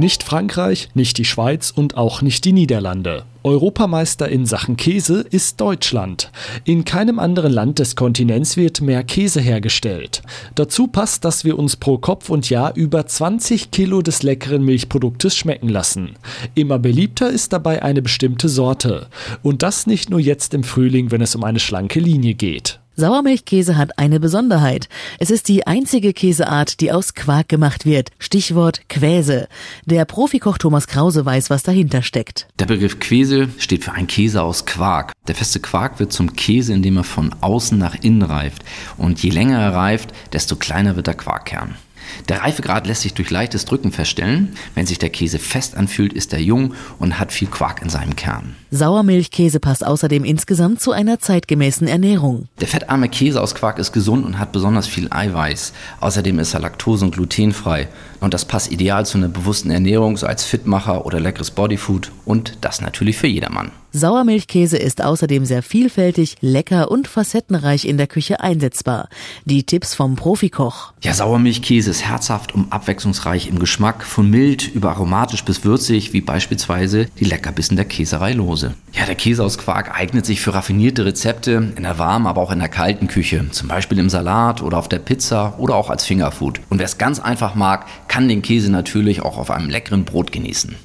Nicht Frankreich, nicht die Schweiz und auch nicht die Niederlande. Europameister in Sachen Käse ist Deutschland. In keinem anderen Land des Kontinents wird mehr Käse hergestellt. Dazu passt, dass wir uns pro Kopf und Jahr über 20 Kilo des leckeren Milchproduktes schmecken lassen. Immer beliebter ist dabei eine bestimmte Sorte. Und das nicht nur jetzt im Frühling, wenn es um eine schlanke Linie geht. Sauermilchkäse hat eine Besonderheit. Es ist die einzige Käseart, die aus Quark gemacht wird. Stichwort Quäse. Der Profikoch Thomas Krause weiß, was dahinter steckt. Der Begriff Quäse steht für einen Käse aus Quark. Der feste Quark wird zum Käse, indem er von außen nach innen reift. Und je länger er reift, desto kleiner wird der Quarkkern. Der Reifegrad lässt sich durch leichtes Drücken feststellen. Wenn sich der Käse fest anfühlt, ist er jung und hat viel Quark in seinem Kern. Sauermilchkäse passt außerdem insgesamt zu einer zeitgemäßen Ernährung. Der fettarme Käse aus Quark ist gesund und hat besonders viel Eiweiß. Außerdem ist er laktose- und glutenfrei. Und das passt ideal zu einer bewussten Ernährung, so als Fitmacher oder leckeres Bodyfood. Und das natürlich für jedermann. Sauermilchkäse ist außerdem sehr vielfältig, lecker und facettenreich in der Küche einsetzbar. Die Tipps vom Profikoch. Ja, Sauermilchkäse ist herzhaft und abwechslungsreich im Geschmack, von mild über aromatisch bis würzig, wie beispielsweise die Leckerbissen der Käserei Lose. Ja, der Käse aus Quark eignet sich für raffinierte Rezepte in der warmen, aber auch in der kalten Küche, zum Beispiel im Salat oder auf der Pizza oder auch als Fingerfood. Und wer es ganz einfach mag, kann den Käse natürlich auch auf einem leckeren Brot genießen.